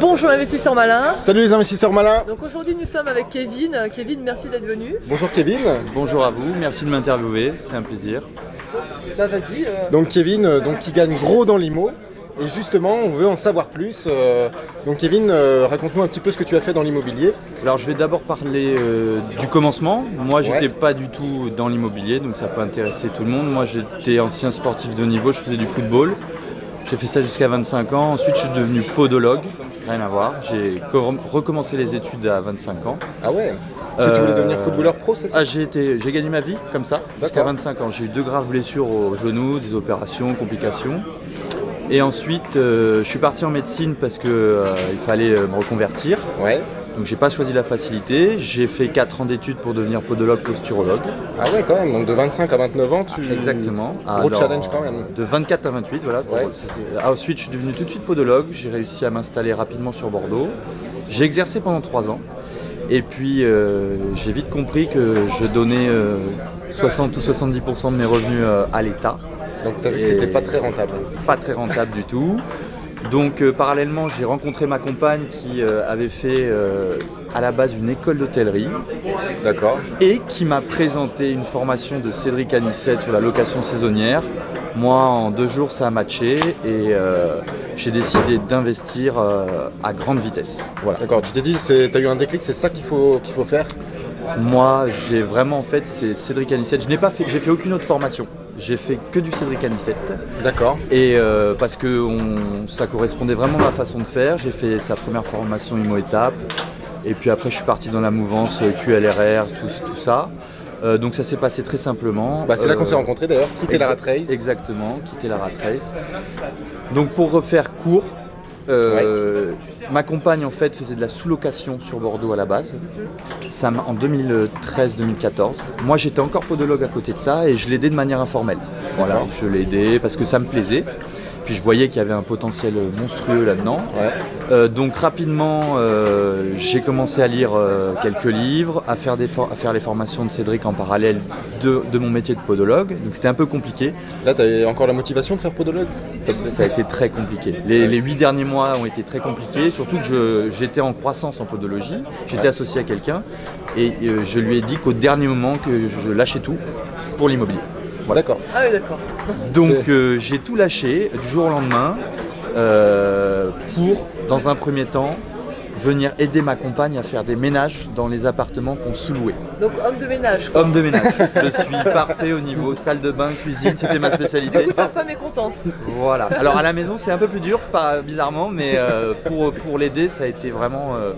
Bonjour investisseurs malins. Salut les investisseurs malins. Donc aujourd'hui nous sommes avec Kevin. Kevin, merci d'être venu. Bonjour Kevin. Bonjour à vous, merci de m'interviewer, c'est un plaisir. Bah vas-y. euh, Donc Kevin, euh, donc qui gagne gros dans l'IMO. Et justement, on veut en savoir plus. euh, Donc Kevin, raconte-nous un petit peu ce que tu as fait dans l'immobilier. Alors je vais d'abord parler euh, du commencement. Moi j'étais Ouais. pas du tout dans l'immobilier, donc ça peut intéresser tout le monde. Moi j'étais ancien sportif de niveau, je faisais du football. J'ai fait ça jusqu'à 25 ans. Ensuite je suis devenu podologue, rien à voir. J'ai co- recommencé les études à 25 ans. Ah ouais? Tu voulais Euh, devenir footballeur pro, c'est ça? Ah, j'ai été, j'ai gagné ma vie comme ça jusqu'à D'accord. 25 ans. J'ai eu deux graves blessures au genou, des opérations, complications. Et ensuite, euh, je suis parti en médecine parce que euh, fallait me reconvertir. Ouais. Donc j'ai pas choisi la facilité. J'ai fait 4 ans d'études pour devenir podologue posturologue. Ah ouais, quand même. Donc de 25 à 29 ans, tu. Exactement. Gros Alors, challenge quand même. De 24 à 28, voilà. Ouais. ah, ensuite, je suis devenu tout de suite podologue. J'ai réussi à m'installer rapidement sur Bordeaux. J'ai exercé pendant 3 ans. Et puis, euh, j'ai vite compris que je donnais euh, 60 ou 70% de mes revenus euh, à l'État. Donc t'as vu que c'était pas très rentable. Pas très rentable du tout. Donc, euh, parallèlement, j'ai rencontré ma compagne qui euh, avait fait euh, à la base une école d'hôtellerie D'accord. et qui m'a présenté une formation de Cédric Anissette sur la location saisonnière. Moi, en deux jours, ça a matché et j'ai décidé d'investir à grande vitesse. Voilà. D'accord. Tu t'es dit, c'est- t'as eu un déclic, c'est ça qu'il faut, qu'il faut faire? Moi, j'ai vraiment fait c'est Cédric Anissette. Je n'ai pas fait, j'ai fait aucune autre formation. J'ai fait que du Cédric Anissette D'accord. et euh, parce que on- ça correspondait vraiment à ma façon de faire. J'ai fait sa première formation Imo Étape et puis après, je suis parti dans la mouvance euh, QLRR, tout, tout ça. Euh, donc ça s'est passé très simplement. Bah, c'est là qu'on s'est rencontrés d'ailleurs. Quitter la rat race. Exactement, quitter la rat race. Donc pour refaire court, euh, ma compagne en fait faisait de la sous-location sur Bordeaux à la base, ça en 2013-2014. Moi j'étais encore podologue à côté de ça et je l'aidais de manière informelle. Voilà, je l'aidais parce que ça me plaisait. Puis je voyais qu'il y avait un potentiel monstrueux là-dedans. Ouais. Euh, donc rapidement, euh, j'ai commencé à lire euh, quelques livres, à faire, des for- à faire les formations de Cédric en parallèle de, de mon métier de podologue. Donc c'était un peu compliqué. Là, t'as encore la motivation de faire podologue? Ça a été très compliqué. Les, les huit derniers mois ont été très compliqués, surtout que j'étais en croissance en podologie. J'étais Ouais. associé à quelqu'un et je lui ai dit qu'au dernier moment que je lâchais tout pour l'immobilier. D'accord. Ah oui d'accord. Donc euh, j'ai tout lâché du jour au lendemain euh, pour, dans un premier temps, venir aider ma compagne à faire des ménages dans les appartements qu'on sous-louait. Donc homme de ménage. quoi. Homme de ménage. Je suis parfait au niveau salle de bain, cuisine, c'était ma Du spécialité. coup ta femme est contente. Voilà. Alors à la maison c'est un peu plus dur, pas bizarrement, mais euh, pour, pour l'aider ça a été vraiment, euh,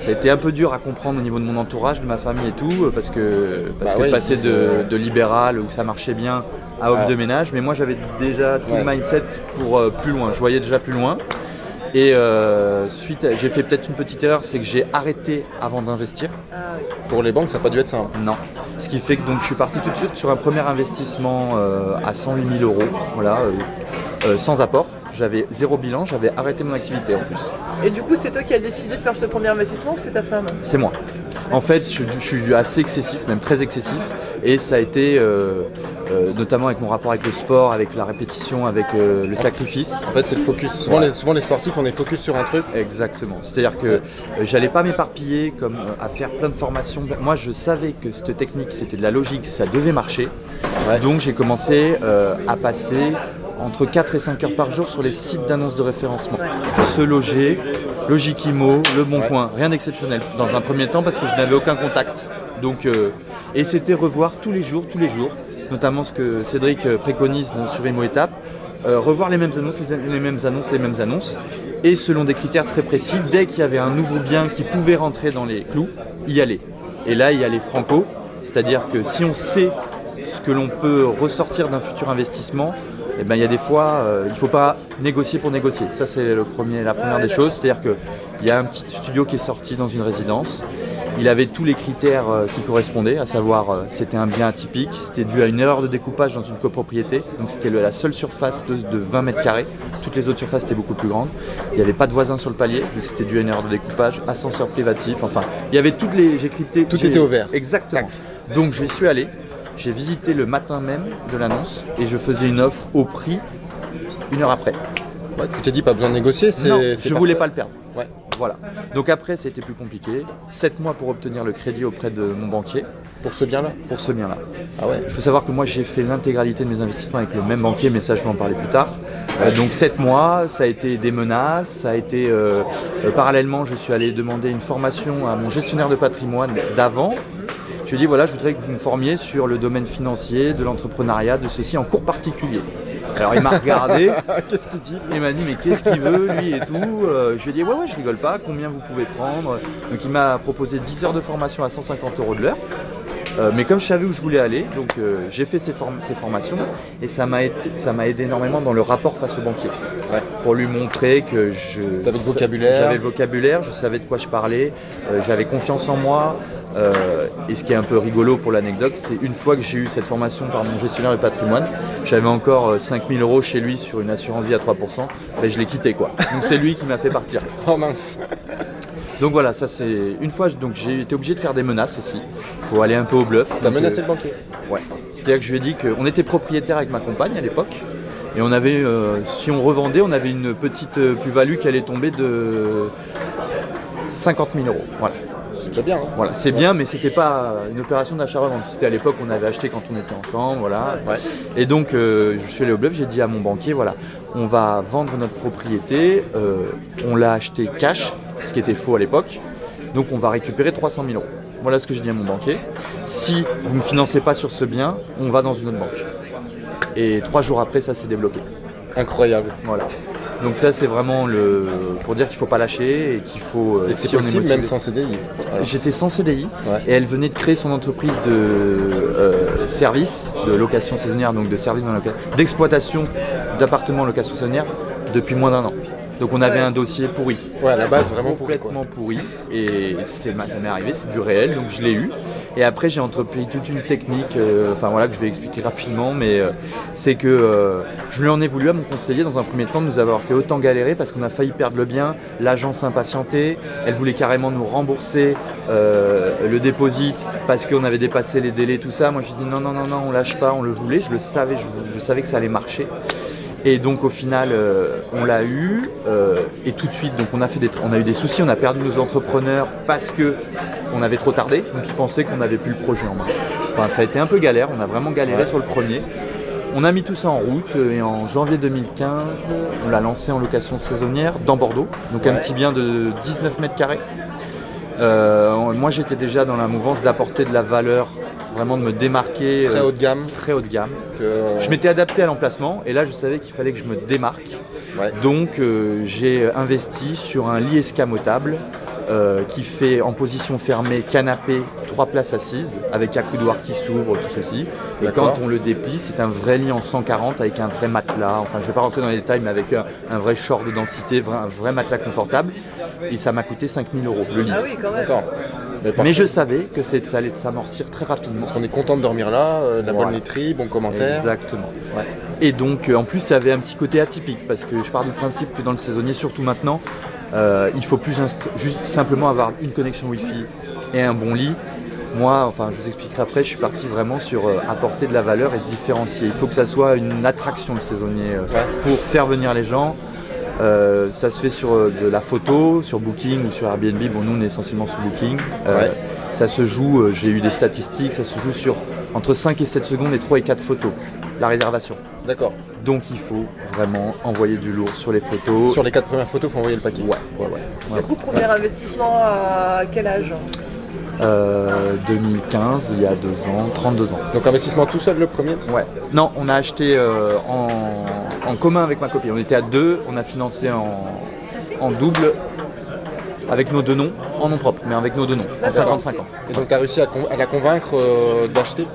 ça a été un peu dur à comprendre au niveau de mon entourage, de ma famille et tout, euh, parce que parce Bah que passer de, de libéral où ça marchait bien à homme Ouais. de ménage, mais moi j'avais déjà tout Ouais. le mindset pour euh, plus loin. Je voyais déjà plus loin. Et euh, suite, j'ai fait peut-être une petite erreur, c'est que j'ai arrêté avant d'investir. Pour les banques, ça n'a pas dû être simple. Non. Ce qui fait que donc je suis parti tout de suite sur un premier investissement euh, à 108 000 euros, voilà, sans apport. J'avais zéro bilan, j'avais arrêté mon activité en plus. Et du coup c'est toi qui as décidé de faire ce premier investissement ou c'est ta femme C'est moi. En fait, je, je suis assez excessif, même très excessif, et ça a été euh, euh, notamment avec mon rapport avec le sport, avec la répétition, avec euh, le sacrifice. En fait, c'est le focus. Souvent, Ouais. les, souvent, les sportifs, on est focus sur un truc. Exactement. C'est-à-dire que euh, j'allais pas m'éparpiller comme euh, à faire plein de formations. Moi, je savais que cette technique, c'était de la logique, ça devait marcher. Ouais. Donc, j'ai commencé euh, à passer entre 4 et 5 heures par jour sur les sites d'annonces de référencement. Se loger, Logique Imo, Le Bon. Coin, rien d'exceptionnel dans un premier temps parce que je n'avais aucun contact. Donc, euh, et c'était revoir tous les jours, tous les jours, notamment ce que Cédric euh, préconise dans- sur Imo Étape, euh, revoir les mêmes annonces, les, les mêmes annonces, les mêmes annonces, et selon des critères très précis, dès qu'il y avait un nouveau bien qui pouvait rentrer dans les clous, y aller. Et là, y aller franco, c'est-à-dire que si on sait ce que l'on peut ressortir d'un futur investissement, eh ben, il y a des fois, euh, il ne faut pas négocier pour négocier. Ça, c'est le premier, la première Ouais, des choses. C'est-à-dire qu'il y a un petit studio qui est sorti dans une résidence. Il avait tous les critères euh, qui correspondaient, à savoir euh, c'était un bien atypique, c'était dû à une erreur de découpage dans une copropriété, donc c'était la seule surface de, de 20 mètres carrés, toutes les autres surfaces étaient beaucoup plus grandes, il n'y avait pas de voisins sur le palier, donc c'était dû à une erreur de découpage, ascenseur privatif, enfin il y avait toutes les... j'ai crypté... Tout était au vert. Exactement. Donc je suis allé, j'ai visité le matin même de l'annonce et je faisais une offre au prix une heure après. Ouais, tu t'es dit pas besoin de négocier, c'est. Non, je voulais pas le perdre. Ouais. Voilà. Donc après, c'était plus compliqué. 7 mois pour obtenir le crédit auprès de mon banquier Pour ce bien-là pour ce bien-là. Ah ouais Il faut savoir que moi, j'ai fait l'intégralité de mes investissements avec le même banquier, mais ça, je vais en parler plus tard. Euh, donc 7 mois, ça a été des menaces, ça a été euh, euh, parallèlement, je suis allé demander une formation à mon gestionnaire de patrimoine d'avant. Je lui ai dit voilà, je voudrais que vous me formiez sur le domaine financier, de l'entrepreneuriat, de ceci en cours particulier. Alors il m'a regardé, Qu'est-ce qu'il dit il m'a dit mais qu'est-ce qu'il veut lui et tout. Euh, je lui ai dit ouais ouais je rigole pas, combien vous pouvez prendre. Donc il m'a proposé 10 heures de formation à 150 euros de l'heure. Euh, mais comme je savais où je voulais aller, donc euh, j'ai fait ces, form- ces formations et ça m'a aidé énormément dans le rapport face au banquier. Ouais. Pour lui montrer que je. J'avais le vocabulaire, je savais de quoi je parlais, euh, j'avais confiance en moi. Euh, et ce qui est un peu rigolo pour l'anecdote, c'est une fois que j'ai eu cette formation par mon gestionnaire de patrimoine, j'avais encore euh, 5000 euros chez lui sur une assurance vie à 3%, ben, je l'ai quitté quoi. Donc c'est lui qui m'a fait partir. Oh mince Donc voilà, ça c'est une fois, donc j'ai été obligé de faire des menaces aussi. Faut aller un peu au bluff. T'as menacé euh, le banquier Ouais. C'est-à-dire que je lui ai dit qu'on était propriétaire avec ma compagne à l'époque. Et on avait, euh, si on revendait, on avait une petite euh, plus-value qui allait tomber de 50 000 euros. Voilà. C'est déjà bien. Hein Voilà, c'est bien, mais c'était pas une opération d'achat-revente. C'était à l'époque on avait acheté quand on était ensemble, voilà. Ouais. Et donc euh, je suis allé au bluff, j'ai dit à mon banquier, voilà, on va vendre notre propriété, euh, on l'a acheté cash, ce qui était faux à l'époque, donc on va récupérer 300 000 euros. Voilà ce que j'ai dit à mon banquier. Si vous ne me financez pas sur ce bien, on va dans une autre banque. Et trois jours après, ça s'est débloqué. Incroyable. Voilà. Donc ça c'est vraiment le pour dire qu'il faut pas lâcher et qu'il faut. euh, Et c'est si possible même sans CDI. Voilà. J'étais sans CDI Ouais. et elle venait de créer son entreprise de euh, service, de location saisonnière, donc de service dans la loca- d'exploitation d'appartements en location saisonnière depuis moins d'un an. Donc on avait un dossier pourri, Ouais, à la base, vraiment pourri complètement pourri, et c'est m'est arrivé, c'est du réel, donc je l'ai eu. Et après j'ai entrepris toute une technique, euh, voilà que je vais expliquer rapidement, mais euh, c'est que euh, je lui en ai voulu à mon conseiller dans un premier temps de nous avoir fait autant galérer parce qu'on a failli perdre le bien, l'agence impatientait, elle voulait carrément nous rembourser le déposit parce qu'on avait dépassé les délais, tout ça. Moi j'ai dit non non non non on lâche pas, on le voulait, je le savais, je savais que ça allait marcher. Et donc au final, euh, on l'a eu euh, et tout de suite, donc on a fait des, on a eu des soucis, on a perdu nos entrepreneurs parce que on avait trop tardé, donc ils pensaient qu'on n'avait plus le projet en main. Enfin, ça a été un peu galère, on a vraiment galéré Ouais. sur le premier. On a mis tout ça en route euh, et en janvier 2015, on l'a lancé en location saisonnière dans Bordeaux, donc un petit bien de 19 mètres carrés. Euh, moi j'étais déjà dans la mouvance d'apporter de la valeur, vraiment de me démarquer. Très euh, haut de gamme. très haut de gamme. que- Je m'étais adapté à l'emplacement et là je savais qu'il fallait que je me démarque. Ouais. Donc euh, j'ai investi sur un lit escamotable euh, qui fait en position fermée canapé, trois places assises avec un coudoir qui s'ouvre, tout ceci. Et quand on le déplie, c'est un vrai lit en 140 avec un vrai matelas. Enfin, je vais pas rentrer dans les détails, mais avec un, un vrai short de densité, un vrai matelas confortable. Et ça m'a coûté 5000 euros le lit. Ah oui, quand même. D'accord. Mais, je savais que c'est- ça allait s'amortir très rapidement. Parce qu'on est content de dormir là, euh, la bonne literie, bon commentaire. Exactement. ouais. Et donc, euh, en plus, ça avait un petit côté atypique parce que je pars du principe que dans le saisonnier, surtout maintenant, euh, il faut plus juste simplement avoir une connexion Wi-Fi et un bon lit. Moi, enfin, je vous expliquerai après, je suis parti vraiment sur euh, apporter de la valeur et se différencier. Il faut que ça soit une attraction le saisonnier euh, Ouais. pour faire venir les gens. Euh, ça se fait sur euh, de la photo, sur Booking ou sur Airbnb. Bon, nous, on est essentiellement sur Booking. Euh, Ouais. Ça se joue, j'ai eu des statistiques, ça se joue sur entre 5 et 7 secondes et 3 et 4 photos, la réservation. D'accord. Donc il faut vraiment envoyer du lourd sur les photos. Sur les quatre premières photos, faut envoyer le paquet. Ouais, ouais, ouais. ouais. Du coup, premier investissement à quel âge? Euh, 2015, il y a deux ans, 32 ans. Donc investissement tout seul le premier? Ouais. Non, on a acheté euh, en, en commun avec ma copine. On était à deux, on a financé en, en double avec nos deux noms, en nom propre, mais avec nos deux noms, en D'accord. 50-50. Et donc tu as réussi à, con- à la convaincre euh, d'acheter?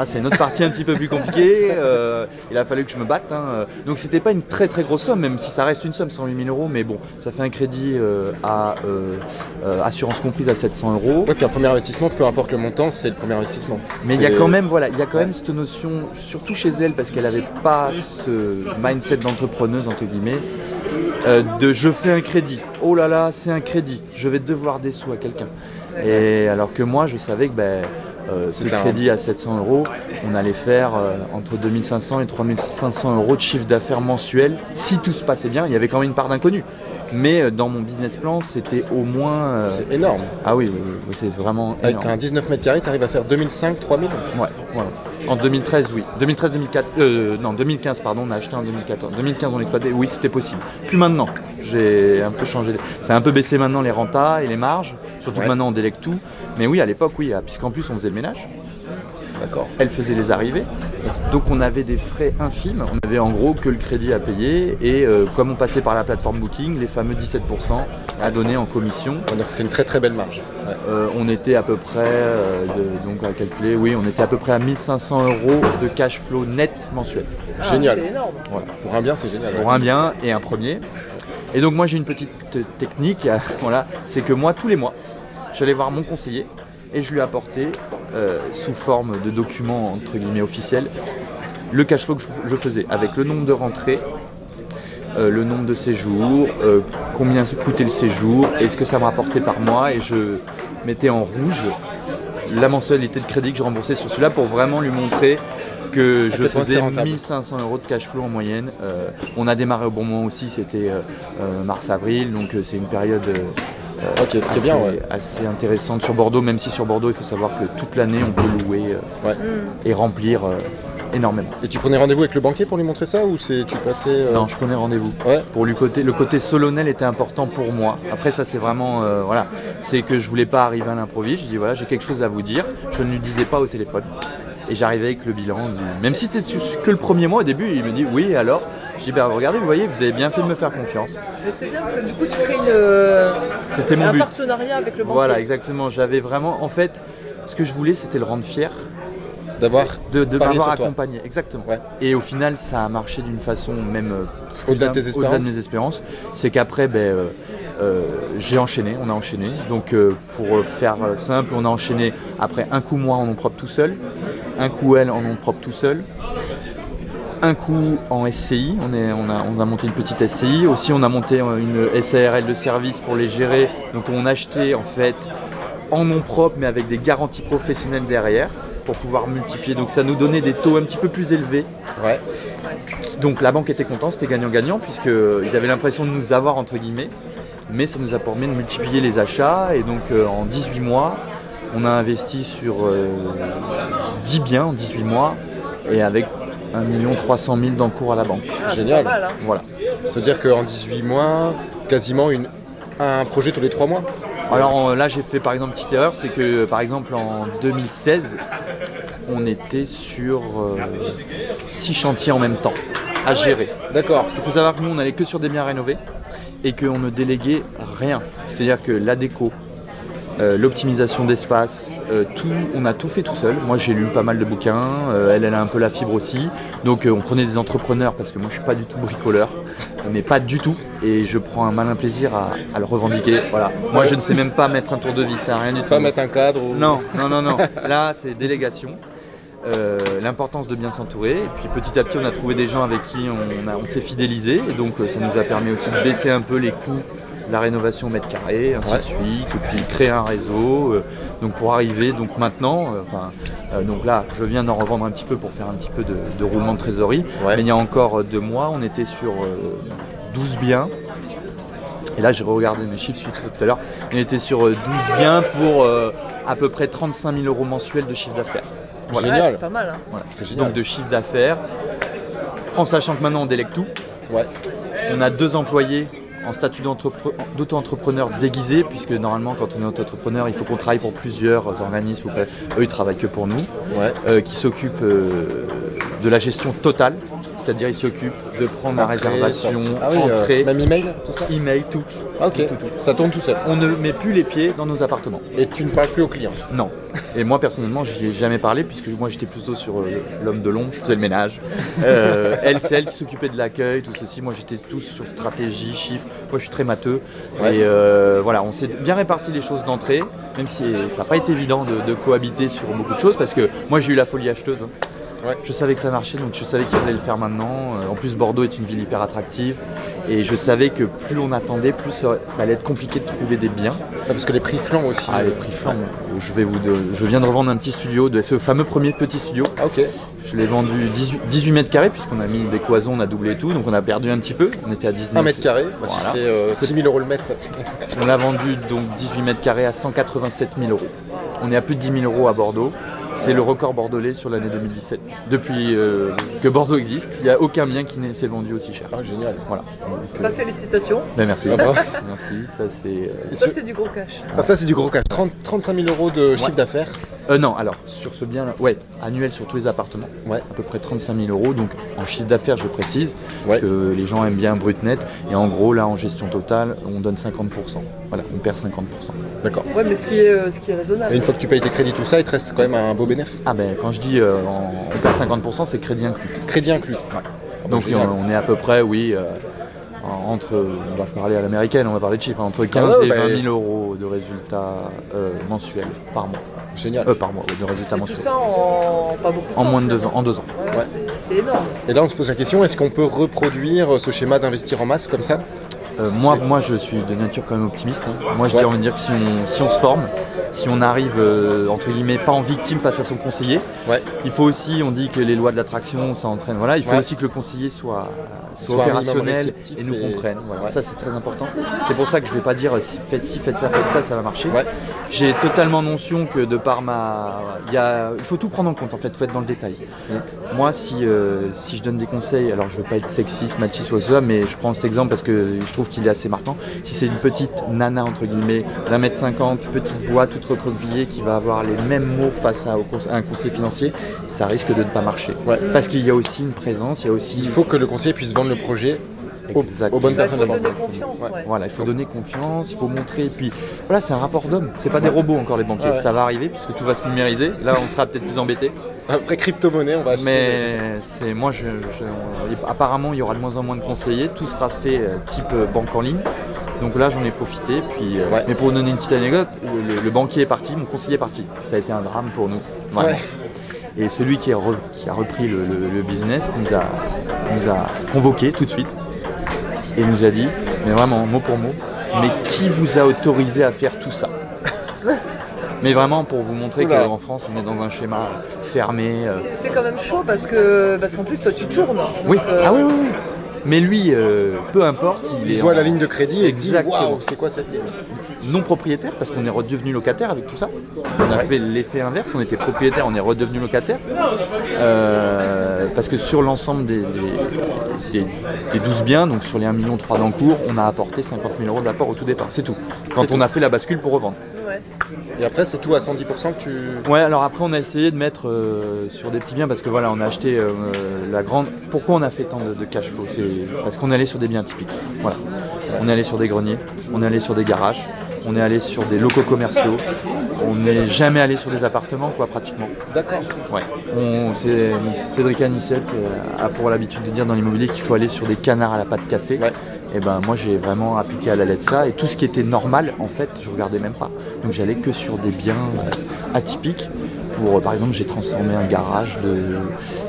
Là, c'est une autre partie un petit peu plus compliquée. euh, il a fallu que je me batte. hein. Donc, c'était pas une très très grosse somme, même si ça reste une somme, 108 000 euros. Mais bon, ça fait un crédit euh, à euh, assurance comprise à 700 euros. Ouais, puis un premier investissement, peu importe le montant, c'est le premier investissement. Mais il y a quand même, voilà, il y a quand même cette notion, surtout chez elle, parce qu'elle n'avait pas ce mindset d'entrepreneuse entre guillemets, euh, de je fais un crédit. Oh là là, c'est un crédit. Je vais devoir des sous à quelqu'un. Et alors que moi, je savais que ben, ce C'est un- crédit à 700 euros, on allait faire euh, entre 2500 et 3500 euros de chiffre d'affaires mensuel. Si tout se passait bien, il y avait quand même une part d'inconnu. Mais euh, dans mon business plan, c'était au moins. euh, C'est énorme. ah oui, oui, oui, c'est vraiment Avec énorme. un 19 mètres carrés, tu arrives à faire 2005, 3000 Ouais, voilà. En 2013, oui. 2013, 2004, euh, non, 2015, pardon, on a acheté en 2014. 2015, on exploitait, oui, c'était possible. Plus maintenant. J'ai un peu changé. Ça a un peu baissé maintenant les rentas et les marges. Surtout Ouais. que maintenant, on délègue tout. Mais oui, à l'époque, oui, ah, puisqu'en plus, on faisait le ménage. D'accord. Elle faisait les arrivées. Donc, on avait des frais infimes. On avait en gros que le crédit à payer. Et euh, comme on passait par la plateforme Booking, les fameux 17% à donner en commission. Donc c'est une très très belle marge. Ouais. Euh, on était à peu près, euh, de- donc à calculer, oui, on était à peu près à 1500 euros de cash flow net mensuel. Ah, Génial. C'est énorme. Voilà. Pour un bien, c'est génial. Pour un bien et un premier. Et donc moi j'ai une petite technique, voilà, c'est que moi tous les mois, j'allais voir mon conseiller et je lui apportais euh, sous forme de document entre guillemets officiel le cash flow que je, faisais avec le nombre de rentrées, euh, le nombre de séjours, euh, combien coûtait le séjour, et ce que ça me rapportait par mois et je mettais en rouge la mensualité de crédit que je remboursais sur celui-là pour vraiment lui montrer que À je faisais rentable. 1500 euros de cash flow en moyenne. Euh, on a démarré au bon moment aussi, c'était euh, mars-avril, donc c'est une période euh, Ok, qui est assez, bien, ouais. assez intéressante sur Bordeaux, même si sur Bordeaux il faut savoir que toute l'année on peut louer euh, Ouais. Hmm. et remplir euh, énormément. Et tu prenais rendez-vous avec le banquier pour lui montrer ça ou c'est tu passais euh, Non, je prenais rendez-vous. Ouais. Pour lui côté, le côté solennel était important pour moi. Après ça c'est vraiment euh, voilà, c'est que je voulais pas arriver à l'improviste. Je dis voilà j'ai quelque chose à vous dire. Je ne lui disais pas au téléphone. Et j'arrivais avec le bilan. du- Même si c'était que le premier mois au début, il me dit oui et alors? Je dis regardez vous voyez vous avez bien fait de me faire confiance. Mais c'est bien parce que du coup, tu crées une, euh, C'était mon un but. partenariat avec le banquier. Voilà exactement. J'avais vraiment en fait ce que je voulais c'était le rendre fier d'avoir de, de m'avoir toi. accompagné. Exactement. Ouais. Et au final, ça a marché d'une façon même euh, Au-delà de bien- tes au-delà espérances de mes espérances. C'est qu'après, ben, euh, euh, j'ai enchaîné, on a enchaîné. Donc, euh, pour faire euh, simple, on a enchaîné après un coup moi en nom propre tout seul, un coup elle en nom propre tout seul. Un coup en SCI, on, est, on, a, on a monté une petite SCI. Aussi, on a monté euh, une SARL de service pour les gérer. Donc, on a acheté en fait en nom propre, mais avec des garanties professionnelles derrière pour pouvoir multiplier. Donc, ça nous donnait des taux un petit peu plus élevés. Ouais. Donc la banque était contente, c'était gagnant-gagnant puisqu'ils avaient l'impression de nous avoir entre guillemets, mais ça nous a permis de multiplier les achats et donc euh, en 18 mois, on a investi sur euh, 10 biens en 18 mois et avec 1 300 000 d'encours à la banque. Ah, Génial. pas mal, hein. Voilà. Ça veut dire qu'en 18 mois, quasiment une, un projet tous les 3 mois? Alors euh, là j'ai fait par exemple une petite erreur, c'est que par exemple en 2016, on était sur 6 chantiers en même temps à gérer. D'accord. Il faut savoir que nous, on n'allait que sur des biens rénovés et qu'on ne déléguait rien. C'est-à-dire que la déco, euh, l'optimisation d'espace, euh, tout, on a tout fait tout seul. Moi, j'ai lu pas mal de bouquins. euh, elle, elle a un peu la fibre aussi. Donc, euh, on prenait des entrepreneurs parce que moi, je suis pas du tout bricoleur, mais pas du tout. Et je prends un malin plaisir à, à le revendiquer. Voilà. Moi, je ne sais même pas mettre un tour de vis, ça rien du tout. Pas mettre un cadre ou... Non, non, non, non. Là, c'est délégation. Euh, L'importance de bien s'entourer. Et puis petit à petit, on a trouvé des gens avec qui on, s'est fidélisé. Et donc, ça nous a permis aussi de baisser un peu les coûts la rénovation au mètre carré, ainsi Ouais. de suite. Et puis créer un réseau. euh, donc pour arriver, donc maintenant, euh, enfin, euh, donc là, je viens d'en revendre un petit peu pour faire un petit peu de, de roulement de trésorerie. Ouais. Mais il y a encore deux mois, on était sur euh, 12 biens. Et là, j'ai regardé mes chiffres suite tout à l'heure. On était sur euh, 12 biens pour à peu près 35 000 euros mensuels de chiffre d'affaires. Voilà. Génial. c'est pas mal. hein. Voilà. C'est génial. Donc de chiffre d'affaires. En sachant que maintenant on délègue tout. Ouais. On a deux employés en statut d'auto-entrepreneur déguisé, puisque normalement quand on est auto-entrepreneur, il faut qu'on travaille pour plusieurs organismes. ou. Eux, ils travaillent que pour nous, Ouais. euh, qui s'occupent euh, de la gestion totale, c'est-à-dire ils s'occupent de prendre la Entrée, réservation. Ah oui, euh, entrée, même email, tout ça email, tout. Ah, ok. Tout, tout, tout. Ça tourne tout seul. On ne met plus les pieds dans nos appartements. Et tu ne parles plus aux clients. Non. Et moi personnellement, j'y ai jamais parlé puisque moi j'étais plutôt sur euh, l'homme de l'ombre, je faisais le ménage. Euh, elle, c'est elle qui s'occupait de l'accueil, tout ceci. Moi j'étais tous sur stratégie, chiffres. Moi je suis très matheux. Ouais. Et euh, voilà, on s'est bien réparti les choses d'entrée, même si ça n'a pas été évident de, de cohabiter sur beaucoup de choses parce que moi j'ai eu la folie acheteuse. hein. Ouais. Je savais que ça marchait, donc je savais qu'il fallait le faire maintenant. Euh, En plus, Bordeaux est une ville hyper attractive. Et je savais que plus on attendait, plus ça, ça allait être compliqué de trouver des biens. Ah, parce que les prix flambent aussi. Ah, les prix flambent. Je, vais vous de- je viens de revendre un petit studio, de ce fameux premier petit studio. Ah, ok. Je l'ai vendu 18, 18 mètres carrés, puisqu'on a mis des cloisons, on a doublé tout, donc on a perdu un petit peu. On était à 19 1 mètre carré, bah, si Voilà. c'est euh, 6 000 euros le mètre, ça On l'a vendu donc 18 mètres carrés à 187 000 euros. On est à plus de 10 000 euros à Bordeaux. C'est le record bordelais sur l'année 2017. Depuis euh, que Bordeaux existe, il n'y a aucun bien qui ne s'est vendu aussi cher. Ah, génial. Voilà. Bah, félicitations. Ben, merci. Ah, bah. Merci. Ça c'est. euh, Ça, c'est du gros cash. ah, ça, c'est du gros cash. 30 35 000 euros de chiffre Ouais. d'affaires. euh, non, alors sur ce bien-là, ouais, annuel sur tous les appartements. Ouais. À peu près 35 000 euros. Donc en chiffre d'affaires, je précise, Ouais. parce que les gens aiment bien brut net. Et en gros, là, en gestion totale, on donne 50%. Voilà, on perd 50%. D'accord. Ouais, mais ce qui est, euh, ce qui est raisonnable. Et une fois que tu payes tes crédits, tout ça, il te reste quand même un beau bénéfice. Ah ben, quand je dis euh, on perd 50%, c'est crédit inclus. Crédit inclus. Ah, bah, Donc on, on est à peu près, oui, euh, en- entre, on va parler à l'américaine, on va parler de chiffres, hein, entre 15 ouais, et bah, 20 000 euros de résultats euh, mensuels par mois. Génial. Euh, par mois, ouais, de résultats Et tout mensuels. ça en pas beaucoup de En temps, moins de deux ans. En deux ans. Ouais, Ouais. C'est énorme. Et là, on se pose la question est-ce qu'on peut reproduire ce schéma d'investir en masse comme ça? Euh, moi, moi, je suis de nature quand même optimiste. hein. Moi, je Ouais. dis envie de dire que si on, si on se forme, si on arrive, euh, entre guillemets, pas en victime face à son conseiller, Ouais. il faut aussi, on dit que les lois de l'attraction, ça entraîne. Voilà, il faut Ouais. aussi que le conseiller soit, soit, Soit un minimum opérationnel réceptif et nous et- comprenne. Voilà. Ouais. Ça, c'est très important. C'est pour ça que je vais pas dire euh, si faites ci, faites ça, faites ça, ça va marcher. Ouais. J'ai totalement notion que de par ma, il y a, il faut tout prendre en compte. En fait, faut être dans le détail. Mm. Moi, si euh, si je donne des conseils, alors je veux pas être sexiste, machiste ou quoi que ce soit, mais je prends cet exemple parce que je trouve qu'il est assez marquant. Si c'est une petite nana entre guillemets d'un mètre cinquante, petite voix toute recroquevillée qui va avoir les mêmes mots face à, un conseiller financier, ça risque de ne pas marcher. Ouais. Parce qu'il y a aussi une présence, il y a aussi Il faut que le conseiller puisse vendre le projet aux, bonnes Bah, personnes faut de la donner banque. confiance. Ouais. ouais. Voilà, il faut donner confiance, il faut montrer. Et puis voilà, c'est un rapport d'homme. C'est pas des robots encore les banquiers. Ouais. Ça va arriver puisque tout va se numériser. Là, on sera peut-être plus embêté. Après crypto-monnaie, on va acheter. Mais c'est moi, je, je- apparemment, il y aura de moins en moins de conseillers. Tout sera fait euh, type euh, banque en ligne. Donc là, j'en ai profité. Puis, euh, Ouais. mais pour vous donner une petite anecdote, le, le- le banquier est parti, mon conseiller est parti. Ça a été un drame pour nous. Et celui qui, est re- qui a repris le, le- le business nous a, nous a convoqué tout de suite et nous a dit, mais vraiment mot pour mot, mais qui vous a autorisé à faire tout ça Mais vraiment pour vous montrer qu'en France on est dans un schéma fermé. euh, C'est- quand même chaud parce que parce qu'en plus toi tu tournes. Donc, Oui, euh, ah oui, oui, oui. Mais lui, euh, peu importe, il est voit en- la ligne de crédit et il se dit Exactement. waouh, c'est quoi cette ligne? Non propriétaire parce qu'on est redevenu locataire avec tout ça. On a fait l'effet inverse, on était propriétaire, on est redevenu locataire. Euh, parce que sur l'ensemble des, des, des- des 12 biens, donc sur les 1,3 million d'encours, on a apporté 50 000 euros d'apport au tout départ, c'est tout. Quand on tout. a fait la bascule pour revendre. ouais. Et après, c'est tout à 110% que tu. Ouais, alors après on a essayé de mettre euh, sur des petits biens parce que voilà, on a acheté euh, la grande. Pourquoi on a fait tant de, de cash flow? C'est parce qu'on est allé sur des biens typiques. Voilà. On est allé sur des greniers, on est allé sur des garages, on est allé sur des locaux commerciaux, on n'est jamais allé sur des appartements quoi pratiquement. D'accord. Ouais. On, c'est, Cédric Anissette euh, a pour l'habitude de dire dans l'immobilier qu'il faut aller sur des canards à la patte cassée. Ouais. Et ben moi j'ai vraiment appliqué à la lettre ça et tout ce qui était normal en fait je regardais même pas. Donc j'allais que sur des biens euh, atypiques. Pour euh, par exemple j'ai transformé un garage de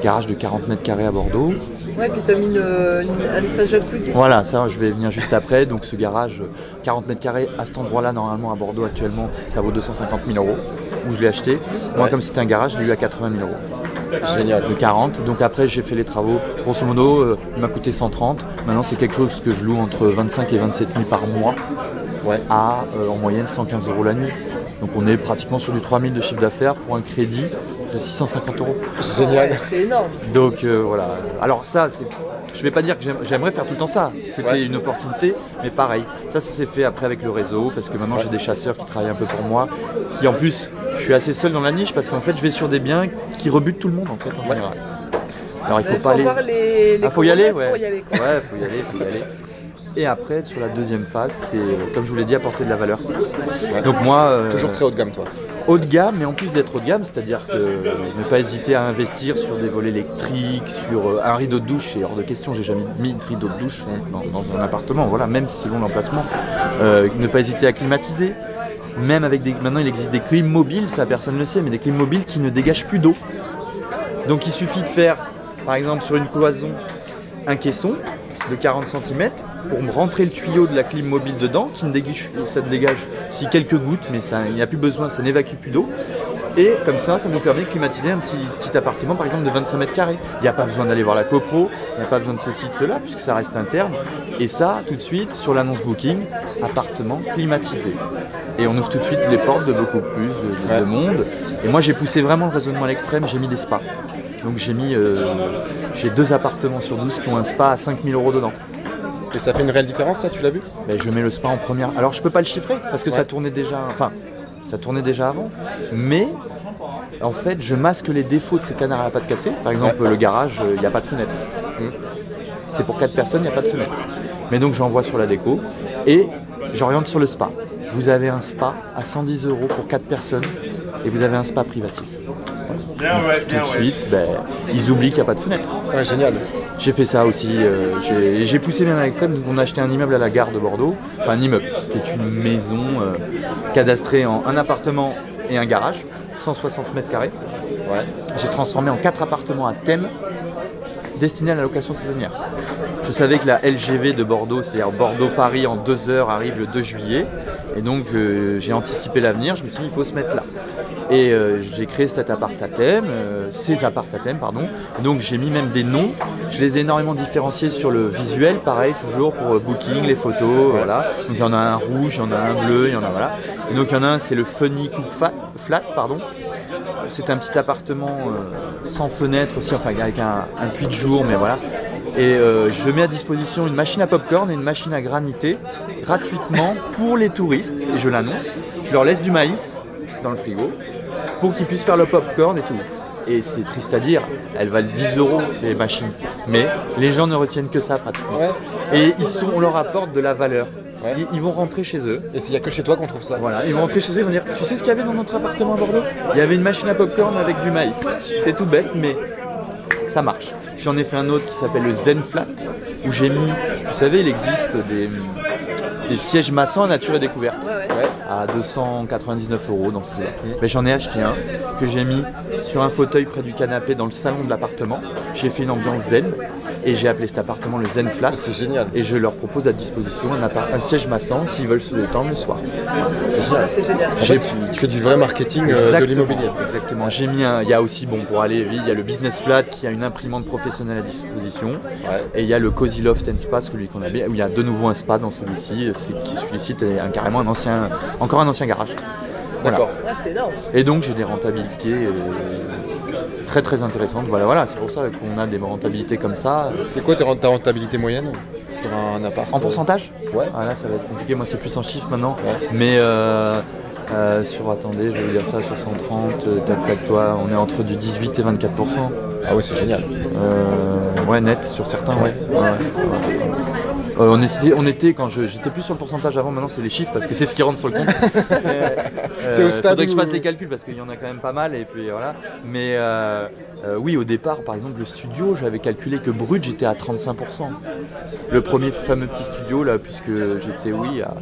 garage de 40 mètres carrés à Bordeaux. Ouais, puis t'as mis une, une- un espace jacuzzi. Voilà, ça je vais venir juste après. Donc ce garage, euh, 40 mètres carrés à cet endroit-là, normalement à Bordeaux actuellement, ça vaut 250 000 euros. Où je l'ai acheté. Moi Ouais. comme c'était un garage, je l'ai eu à 80 000 euros. Génial. De 40. Donc après j'ai fait les travaux. Grosso modo, euh, il m'a coûté 130. Maintenant c'est quelque chose que je loue entre 25 et 27 000 par mois Ouais. à euh, en moyenne 115 euros la nuit. Donc on est pratiquement sur du 3000 de chiffre d'affaires pour un crédit de 650 euros. Génial. Ouais, c'est énorme. Donc euh, voilà. Alors ça, c'est... je vais pas dire que j'aime- j'aimerais faire tout le temps ça. C'était Ouais. une opportunité, mais pareil. Ça, ça s'est fait après avec le réseau, parce que maintenant j'ai des chasseurs qui travaillent un peu pour moi, qui en plus, je suis assez seul dans la niche, parce qu'en fait, je vais sur des biens qui rebutent tout le monde en fait en général. Alors il faut Il pas aller. les, les Ah, faut y aller, ouais. pour y aller, quoi. Ouais, faut y aller, faut y aller. Et après, sur la deuxième phase, c'est, euh, comme je vous l'ai dit, apporter de la valeur. Donc moi, euh, Toujours très haut de gamme, toi. Haut de gamme, mais en plus d'être haut de gamme, c'est-à-dire euh, ne pas hésiter à investir sur des volets électriques, sur euh, un rideau de douche, c'est hors de question, j'ai jamais mis de rideau de douche dans, dans un appartement, voilà, même selon l'emplacement. Euh, ne pas hésiter à climatiser, même avec des. Maintenant il existe des clim mobiles, ça personne ne le sait, mais des clim mobiles qui ne dégagent plus d'eau. Donc il suffit de faire, par exemple sur une cloison, un caisson de 40 cm pour me rentrer le tuyau de la clim mobile dedans, qui ne dégage, ça ne dégage si quelques gouttes, mais ça, il n'y a plus besoin, ça n'évacue plus d'eau. Et comme ça, ça nous permet de climatiser un petit, petit appartement, par exemple, de 25 mètres carrés. Il n'y a pas besoin d'aller voir la copro, il n'y a pas besoin de ceci, de cela, puisque ça reste interne. Et ça, tout de suite, sur l'annonce Booking, appartement climatisé. Et on ouvre tout de suite les portes de beaucoup plus de, de- de Ouais. monde. Et moi, j'ai poussé vraiment le raisonnement à l'extrême, j'ai mis des spas. Donc j'ai mis, euh, j'ai deux appartements sur 12 qui ont un spa à 5000 euros dedans. Et ça fait une réelle différence, ça, tu l'as vu Ben, je mets le spa en première. Alors je peux pas le chiffrer parce que ça tournait déjà. Enfin, ça tournait déjà avant. Mais en fait, je masque les défauts de ces canards à la patte cassée. Par exemple, le garage, euh, il n'y a pas de fenêtre. Mm. C'est pour 4 personnes, il n'y a pas de fenêtre. Mais donc j'envoie sur la déco et j'oriente sur le spa. Vous avez un spa à 110 euros pour 4 personnes et vous avez un spa privatif. Donc, tout de suite, ben, ils oublient qu'il n'y a pas de fenêtre. Ouais, génial. J'ai fait ça aussi. euh, j'ai- poussé même à l'extrême. Donc on a acheté un immeuble à la gare de Bordeaux. Enfin un immeuble. C'était une maison euh, cadastrée en un appartement et un garage, 160 mètres carrés. Ouais. J'ai transformé en quatre appartements à thème destinés à la location saisonnière. Je savais que la LGV de Bordeaux, c'est-à-dire Bordeaux-Paris en deux heures, arrive le 2 juillet. Et donc euh, j'ai anticipé l'avenir, je me suis dit il faut se mettre là. Et euh, j'ai créé cet appart à thème, euh, ces appart à thème, pardon. Donc j'ai mis même des noms. Je les ai énormément différenciés sur le visuel, pareil toujours pour Booking, les photos, voilà. Donc il y en a un rouge, il y en a un bleu, il y en a voilà. Et donc il y en a un, c'est le Funny Cook Fat- Flat, pardon. C'est un petit appartement sans fenêtre aussi, enfin avec un puits de jour, mais voilà. Et euh, je mets à disposition une machine à popcorn et une machine à graniter gratuitement pour les touristes, et je l'annonce. Je leur laisse du maïs dans le frigo pour qu'ils puissent faire le popcorn et tout. Et c'est triste à dire, elles valent 10 euros les machines, mais les gens ne retiennent que ça pratiquement. Ouais. Et ils sont, on leur apporte de la valeur. Ouais. Ils, ils vont rentrer chez eux, Et il n'y a que chez toi qu'on trouve ça. voilà, ils vont rentrer chez eux, ils vont dire Tu sais ce qu'il y avait dans notre appartement à Bordeaux? Il y avait une machine à popcorn avec du maïs. C'est tout bête, mais ça marche. J'en ai fait un autre qui s'appelle le Zen Flat, où j'ai mis, vous savez, il existe des, des sièges massants nature et découverte. Ouais, à 299 euros dans ce Mais j'en ai acheté un que j'ai mis sur un fauteuil près du canapé dans le salon de l'appartement. J'ai fait une ambiance zen et j'ai appelé cet appartement le Zen Flat. C'est génial. Et je leur propose à disposition un, appart- un siège massant s'ils veulent se détendre le soir. C'est génial. C'est génial. En fait, tu, tu fais du vrai marketing euh, de l'immobilier. Exactement. J'ai mis un. Il y a aussi, bon, pour aller vite, il y a le Business Flat qui a une imprimante professionnelle à disposition. Ouais. Et il y a le Cozy Loft and Spa, celui qu'on avait, où il y a de nouveau un spa dans celui-ci. C'est qui celui-ci est un- carrément un ancien, encore un ancien garage. D'accord. Ah, c'est énorme. Et donc j'ai des rentabilités euh, très très intéressantes. Voilà, voilà. C'est pour ça qu'on a des rentabilités comme ça. C'est quoi ta rent- ta rentabilité moyenne sur un appart En euh, pourcentage? Ouais. Ah là, ça va être compliqué. Moi, c'est plus en chiffres maintenant. Ouais. Mais euh, euh, sur, attendez, je vais vous dire ça, sur 130, euh, tac tac, toi, on est entre du 18 et 24% Ah ouais, c'est génial. Euh, ouais, net sur certains, ouais. Ouais, ouais. Euh, on, était, on était, quand j'étais plus sur le pourcentage avant, maintenant c'est les chiffres parce que c'est ce qui rentre sur le compte. Euh, T'es au stade faudrait que je fasse les calculs parce qu'il y en a quand même pas mal et puis voilà. Mais euh, euh, oui, au départ, par exemple, le studio, j'avais calculé que brut j'étais à 35%. Le premier fameux petit studio là, puisque j'étais, oui, à,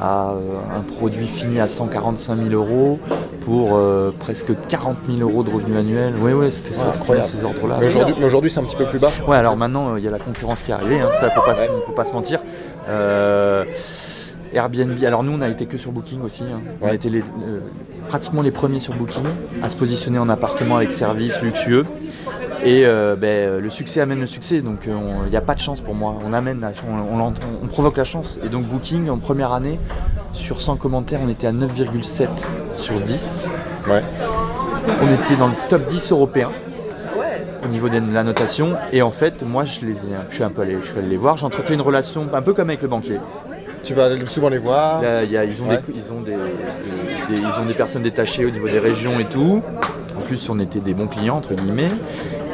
à, euh, un produit fini à 145 000 euros pour euh, presque 40 000 euros de revenus annuels. Oui, oui, c'était ça, Ouais, c'était incroyable. ces ordres-là. Mais aujourd'hui, mais aujourd'hui, c'est un petit peu plus bas. Ouais, alors maintenant, euh, il y a la concurrence qui est arrivée, hein, ça, faut pas, Ouais. faut pas se mentir. Euh, Airbnb, alors nous, on a été que sur Booking aussi. hein. On a été les- euh, pratiquement les premiers sur Booking à se positionner en appartement avec service luxueux. Et euh, ben, euh, le succès amène le succès, donc euh, il n'y a pas de chance pour moi. On amène, on, on l'ent- on provoque la chance. Et donc Booking, en première année, sur 100 commentaires, on était à 9,7 sur 10. Ouais. On était dans le top 10 européen au niveau de la notation. Et en fait, moi, je les ai, je suis un peu allé, je suis allé les voir. J'entretiens une relation un peu comme avec le banquier. Tu vas aller souvent les voir. Là, y a- ils, ont Ouais. des, ils, ont des- ils ont des personnes détachées au niveau des régions et tout. En plus, on était des bons clients, entre guillemets.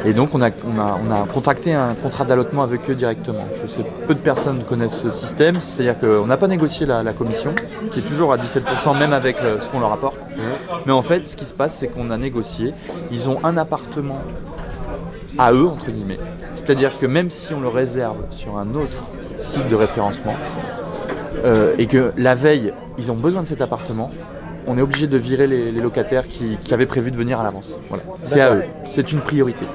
Et donc, on a, on a, on a contracté un contrat d'allotement avec eux directement. Je sais, peu de personnes connaissent ce système. C'est-à-dire qu'on n'a pas négocié la, la commission, qui est toujours à 17%, même avec euh, ce qu'on leur apporte. Mais en fait, ce qui se passe, c'est qu'on a négocié. Ils ont un appartement à eux, entre guillemets. C'est-à-dire que même si on le réserve sur un autre site de référencement, euh, et que la veille, ils ont besoin de cet appartement, on est obligé de virer les, les locataires qui, qui avaient prévu de venir à l'avance. Voilà. C'est à eux. C'est une priorité.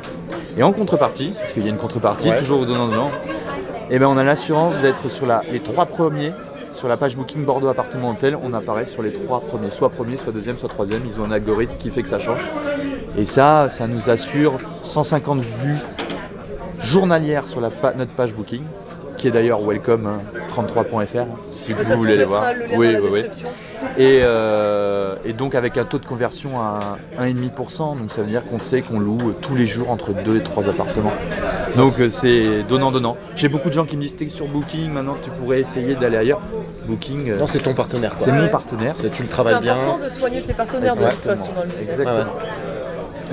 Et en contrepartie, parce qu'il y a une contrepartie, Ouais. toujours au donnant-donnant, Et ben on a l'assurance d'être sur la, les trois premiers sur la page Booking Bordeaux Appartement Hôtel. On apparaît sur les trois premiers, soit premier, soit deuxième, soit troisième. Ils ont un algorithme qui fait que ça change. Et ça, ça nous assure 150 vues journalières sur la notre page Booking, qui est d'ailleurs welcome hein, 33.fr si vous voulez mettra voir. le lien Oui, dans la oui, oui. Et, euh, et donc avec un taux de conversion à 1,5%, donc ça veut dire qu'on sait qu'on loue tous les jours entre 2 et 3 appartements. Donc euh, c'est donnant-donnant. J'ai beaucoup de gens qui me disent t'es sur Booking, maintenant tu pourrais essayer d'aller ailleurs. Booking, euh, Non, c'est ton partenaire. c'est mon partenaire. C'est- Tu le C'est travailles bien. important de soigner ses partenaires de toute façon dans le business. Exactement.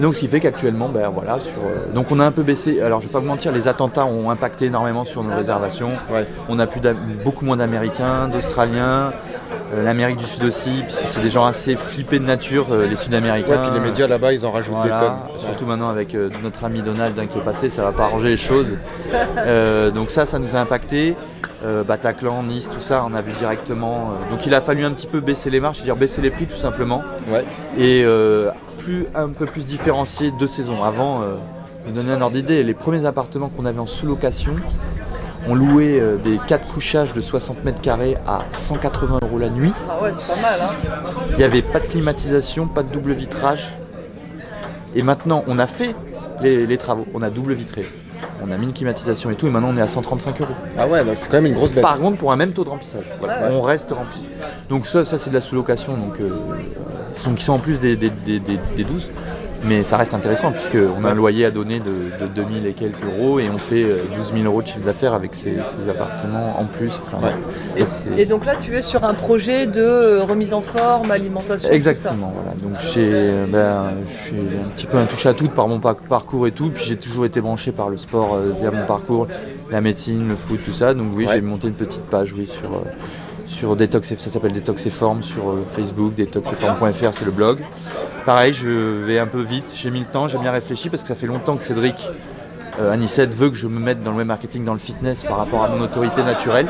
Donc ce qui fait qu'actuellement, ben voilà, sur, euh, donc on a un peu baissé. Alors je vais pas vous mentir, les attentats ont impacté énormément sur nos réservations. Ouais. On a plus beaucoup moins d'Américains, d'Australiens, euh, l'Amérique du Sud aussi, puisque c'est des gens assez flippés de nature, euh, les Sud-Américains. Ouais, puis les médias là-bas, ils en rajoutent Voilà, des tonnes. Surtout maintenant avec notre ami Donald hein, qui est passé, ça va pas arranger les choses. Donc ça, ça nous a impacté. Bataclan, Nice, tout ça, on a vu directement. donc il a fallu un petit peu baisser les marches, c'est-à-dire baisser les prix tout simplement Ouais. et plus, un peu plus différencié deux saisons. Avant, euh, vous donner un ordre d'idée, les premiers appartements qu'on avait en sous-location, on louait euh, des 4 couchages de 60 mètres carrés à 180 euros la nuit. Ah ouais, c'est pas mal. Hein. Il n'y avait pas de climatisation, pas de double vitrage. Et maintenant, on a fait les, les travaux, on a double vitré. On a mis une climatisation et tout, et maintenant on est à 135 euros. Ah ouais, bah, c'est quand même une grosse baisse. Par contre, pour un même taux de remplissage. Voilà, Ouais. On reste rempli. Donc ça, ça c'est de la sous-location, donc euh, ils sont, qui sont en plus des, des, des, des- des 12. Mais ça reste intéressant puisqu'on a un loyer à donner de, de 2000 et quelques euros et on fait euh, 12 000 euros de chiffre d'affaires avec ces, ces appartements en plus. Enfin, Ouais. Et, donc, et donc là, tu es sur un projet de euh, remise en forme, alimentation, Exactement, voilà. Donc j'ai, euh, ben, je suis un petit peu un touche à tout par mon par- parcours et tout. Puis j'ai toujours été branché par le sport euh, via mon parcours, la médecine, le foot, tout ça. Donc oui, Ouais. j'ai monté une petite page, oui, sur euh, sur Detox, et- ça s'appelle Detox et Forme sur euh, Facebook, detoxeforme.fr, c'est le blog. Pareil, je vais un peu vite. J'ai mis le temps, j'ai bien réfléchi parce que ça fait longtemps que Cédric euh, Anicette veut que je me mette dans le web marketing, dans le fitness par rapport à mon autorité naturelle.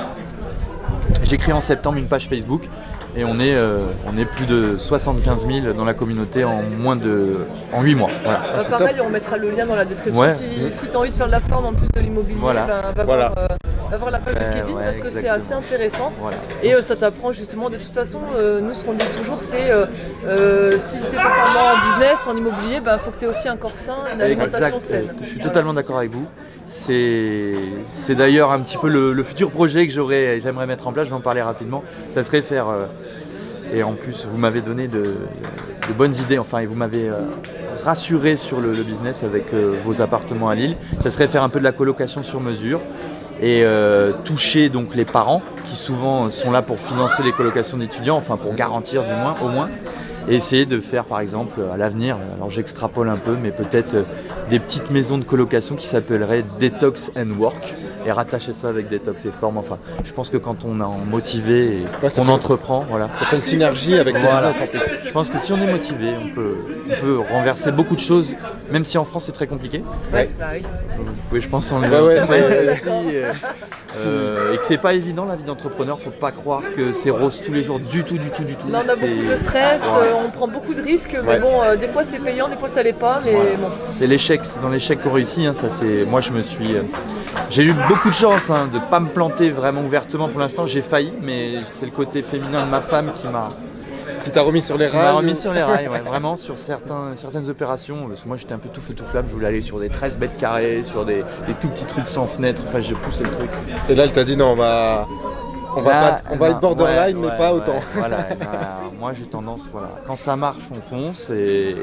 J'ai créé en septembre une page Facebook et on est, euh, on est plus de 75 000 dans la communauté en moins de en 8 mois. Voilà. Bah, pareil, on mettra le lien dans la description. Ouais. Si, tu as envie de faire de la forme en plus de l'immobilier, Voilà. ben, va, Voilà. Euh, va voir la page Ouais, parce que c'est assez intéressant. Voilà. Et euh, ça t'apprend justement, de toute façon, euh, nous ce qu'on dit toujours, c'est euh, si tu es performant en business, en immobilier, il faut que tu aies aussi un corps sain, une alimentation Exact. saine. Je suis totalement d'accord avec vous. C'est d'ailleurs un petit peu le, le futur projet que j'aimerais mettre en place. Je vais en parler rapidement. Ça serait faire. et en plus, vous m'avez donné de, de bonnes idées. Enfin, et vous m'avez rassuré sur le, le business avec vos appartements à Lille. Ça serait faire un peu de la colocation sur mesure et euh, toucher donc les parents qui souvent sont là pour financer les colocations d'étudiants, enfin pour garantir du moins, au moins, et essayer de faire par exemple à l'avenir, alors j'extrapole un peu, mais peut-être euh, des petites maisons de colocation qui s'appelleraient Detox and Work et rattacher ça avec Detox et Forme. Enfin, je pense que quand on est motivé et Ouais, ça qu'on fait- entreprend, voilà. Ça fait une synergie avec ton Voilà. business en plus. Je pense que si on est motivé, on peut, on peut renverser beaucoup de choses, même si en France c'est très compliqué. Ouais, bah oui. Vous pouvez, je pense, en Ouais, ouais, euh, et que c'est pas évident la vie d'entrepreneur. Faut pas croire que c'est rose tous les jours, du tout, du tout, du tout. Là, on a beaucoup de stress, Ouais. euh, on prend beaucoup de risques, mais Ouais. bon, euh, des fois c'est payant, des fois ça l'est pas, mais Voilà. bon. C'est l'échec, c'est dans l'échec qu'on réussit. hein, ça c'est, moi je me suis, euh, j'ai eu beaucoup de chance hein, de pas me planter vraiment ouvertement pour l'instant. J'ai failli, mais c'est le côté féminin de ma femme qui m'a, Qui t'a remis sur les rails. remis sur les rails, ouais, vraiment sur certains, certaines opérations. Parce que moi j'étais un peu tout feu tout flamme, je voulais aller sur des 13 mètres carrés, sur des, des tout petits trucs sans fenêtre. Enfin, j'ai poussé le truc. Et là, elle t'a dit non, on va, on va, Là, pas- on va elle être borderline, ouais, mais ouais, pas autant. Voilà, elle m'a- moi j'ai tendance, voilà, quand ça marche, on fonce et,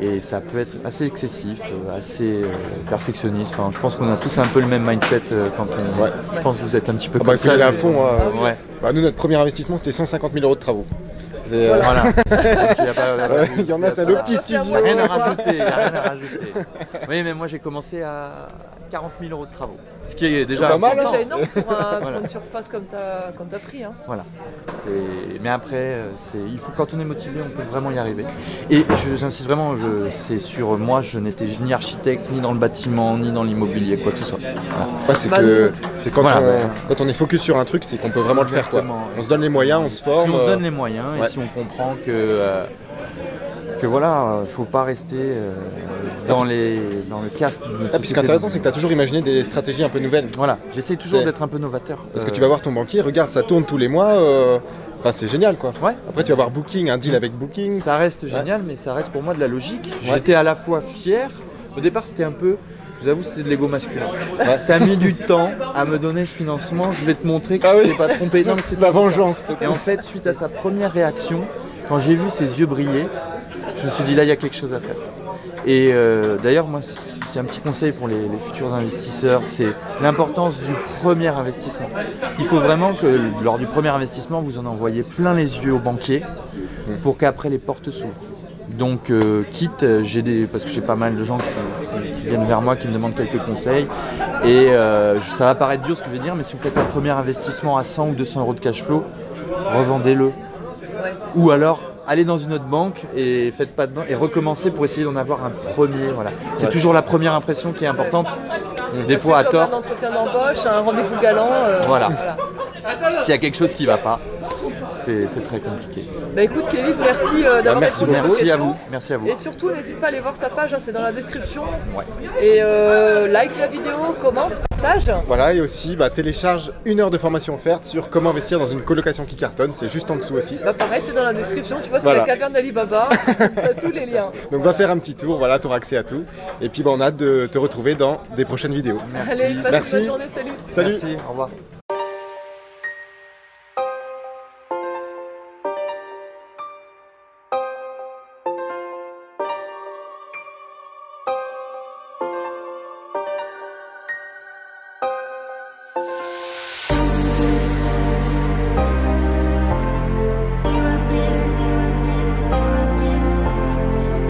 et ça peut être assez excessif, euh, assez euh, perfectionniste. Enfin, je pense qu'on a tous un peu le même mindset euh, quand on. Ouais. Je pense que vous êtes un petit peu Ah bah, ça. à fond. Ouais. Bah, nous, notre premier investissement, c'était 150 000 euros de travaux. Voilà. Il y en a, c'est pas- le petit studio. à rajouter, rien à rajouter. Oui, mais moi j'ai commencé à 40 000 euros de travaux. Ce qui est déjà Pas mal, C'est hein. déjà énorme pour, un- pour Voilà. une surface comme t'as comme t'as pris. Hein. Voilà. C'est- Mais après, euh, c'est... il faut quand on est motivé, on peut vraiment y arriver. Et je- j'insiste vraiment, je... c'est sur moi, je n'étais ni architecte, ni dans le bâtiment, ni dans l'immobilier, quoi que ce soit. Voilà. Ouais, c'est Bah, que c'est quand, Voilà, on, bah. quand on est focus sur un truc, c'est qu'on peut vraiment le faire. Quoi. On se donne les moyens, on se Si forme. on se euh, donne les moyens ouais. et si on comprend que euh, que voilà, euh, faut pas rester euh, dans, les, dans le casque. Ah, puis ce qui est intéressant, c'est que tu as toujours imaginé des stratégies un peu nouvelles. Voilà, j'essaie toujours C'est- d'être un peu novateur. Parce que Euh, tu vas voir ton banquier, regarde, ça tourne tous les mois. Enfin, c'est génial quoi. Ouais. Après, tu vas voir Booking, un deal avec Booking. Ça reste génial, mais ça reste pour moi de la logique. Ouais. J'étais à la fois fier. Au départ, c'était un peu, je vous avoue, c'était de l'ego masculin. Ouais. T'as mis du temps à me donner ce financement, je vais te montrer que Ah tu oui. t'es pas trompé. Non, mais c'était La ça. vengeance. Et en fait, suite à sa première réaction, quand j'ai vu ses yeux briller, je me suis dit là, il y a quelque chose à faire. Et euh, d'ailleurs, moi, c'est un petit conseil pour les, futurs investisseurs, c'est l'importance du premier investissement. Il faut vraiment que lors du premier investissement, vous en envoyez plein les yeux au banquier pour qu'après les portes s'ouvrent. Donc, euh, quitte, j'ai des, parce que j'ai pas mal de gens qui viennent vers moi, qui me demandent quelques conseils. Et euh, ça va paraître dur ce que je vais dire, mais si vous faites un premier investissement à 100 ou 200 euros de cash flow, revendez-le. Ouais. Ou alors, allez dans une autre banque et faites pas de banque et recommencez pour essayer d'en avoir un premier. Voilà. C'est Ouais. toujours la première impression qui est importante. Des fois à tort. Un entretien d'embauche, un rendez-vous galant. euh, Voilà. S'il y a quelque chose qui va pas, c'est c'est très compliqué. Bah écoute Kevin, merci euh, d'avoir Bah, merci Merci à vous. Merci à vous. Et surtout, n'hésite pas à aller voir sa page, hein, c'est dans la description. Et euh, like la vidéo, commente, partage. Voilà, et aussi bah, télécharge une heure de formation offerte sur comment investir dans une colocation qui cartonne. C'est juste en dessous aussi. Bah pareil, c'est dans la description, tu vois, c'est Voilà. la caverne d'Alibaba. Tous les liens. Donc va faire un petit tour, voilà, tu auras accès à tout. Et puis bah, on a hâte de te retrouver dans des prochaines vidéos. Merci. Allez, passe Merci. une bonne journée, salut. Salut Merci. Au revoir.